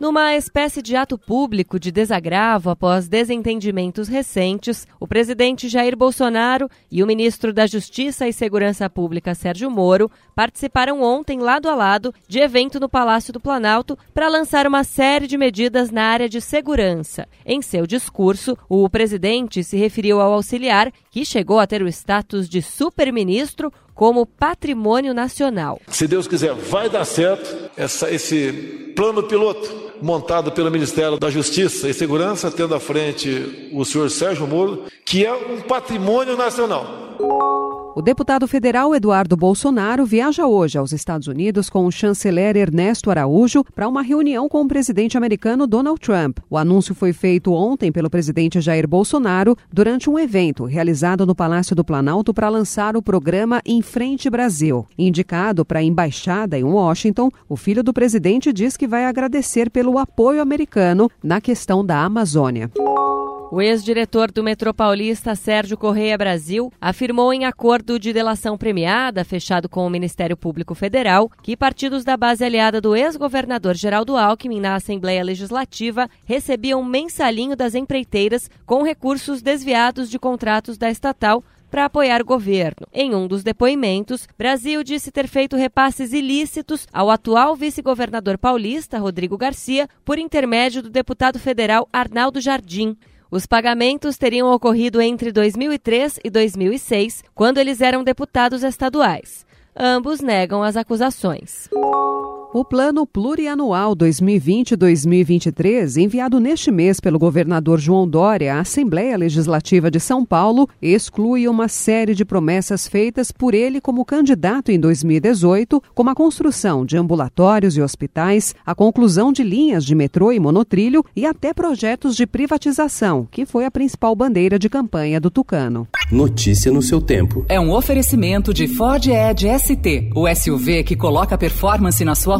Numa espécie de ato público de desagravo após desentendimentos recentes, o presidente Jair Bolsonaro e o ministro da Justiça e Segurança Pública Sérgio Moro participaram ontem lado a lado de evento no Palácio do Planalto para lançar uma série de medidas na área de segurança. Em seu discurso, o presidente se referiu ao auxiliar, que chegou a ter o status de super-ministro, como patrimônio nacional. Se Deus quiser, vai dar certo essa, esse plano piloto montado pelo Ministério da Justiça e Segurança, tendo à frente o senhor Sérgio Moro, que é um patrimônio nacional. O deputado federal Eduardo Bolsonaro viaja hoje aos Estados Unidos com o chanceler Ernesto Araújo para uma reunião com o presidente americano Donald Trump. O anúncio foi feito ontem pelo presidente Jair Bolsonaro durante um evento realizado no Palácio do Planalto para lançar o programa Em Frente Brasil. Indicado para a embaixada em Washington, o filho do presidente diz que vai agradecer pelo apoio americano na questão da Amazônia. O ex-diretor do Metrô Paulista, Sérgio Correia Brasil, afirmou em acordo de delação premiada fechado com o Ministério Público Federal que partidos da base aliada do ex-governador Geraldo Alckmin na Assembleia Legislativa recebiam mensalinho das empreiteiras com recursos desviados de contratos da estatal para apoiar o governo. Em um dos depoimentos, Brasil disse ter feito repasses ilícitos ao atual vice-governador paulista, Rodrigo Garcia, por intermédio do deputado federal Arnaldo Jardim. Os pagamentos teriam ocorrido entre 2003 e 2006, quando eles eram deputados estaduais. Ambos negam as acusações. O Plano Plurianual 2020-2023, enviado neste mês pelo governador João Dória à Assembleia Legislativa de São Paulo, exclui uma série de promessas feitas por ele como candidato em 2018, como a construção de ambulatórios e hospitais, a conclusão de linhas de metrô e monotrilho e até projetos de privatização, que foi a principal bandeira de campanha do Tucano. Notícia no seu tempo. É um oferecimento de Ford Edge ST, o SUV que coloca performance na sua